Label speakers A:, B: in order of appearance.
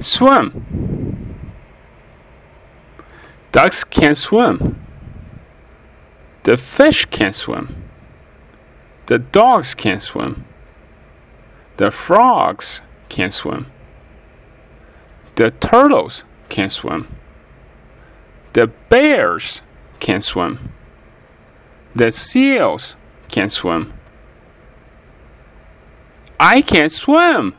A: swim. Ducks can't swim. The fish can't swim. The dogs can't swim. The frogs can't swim. The turtles can't swim. The bears can't swim. The seals can't swim. I can't swim.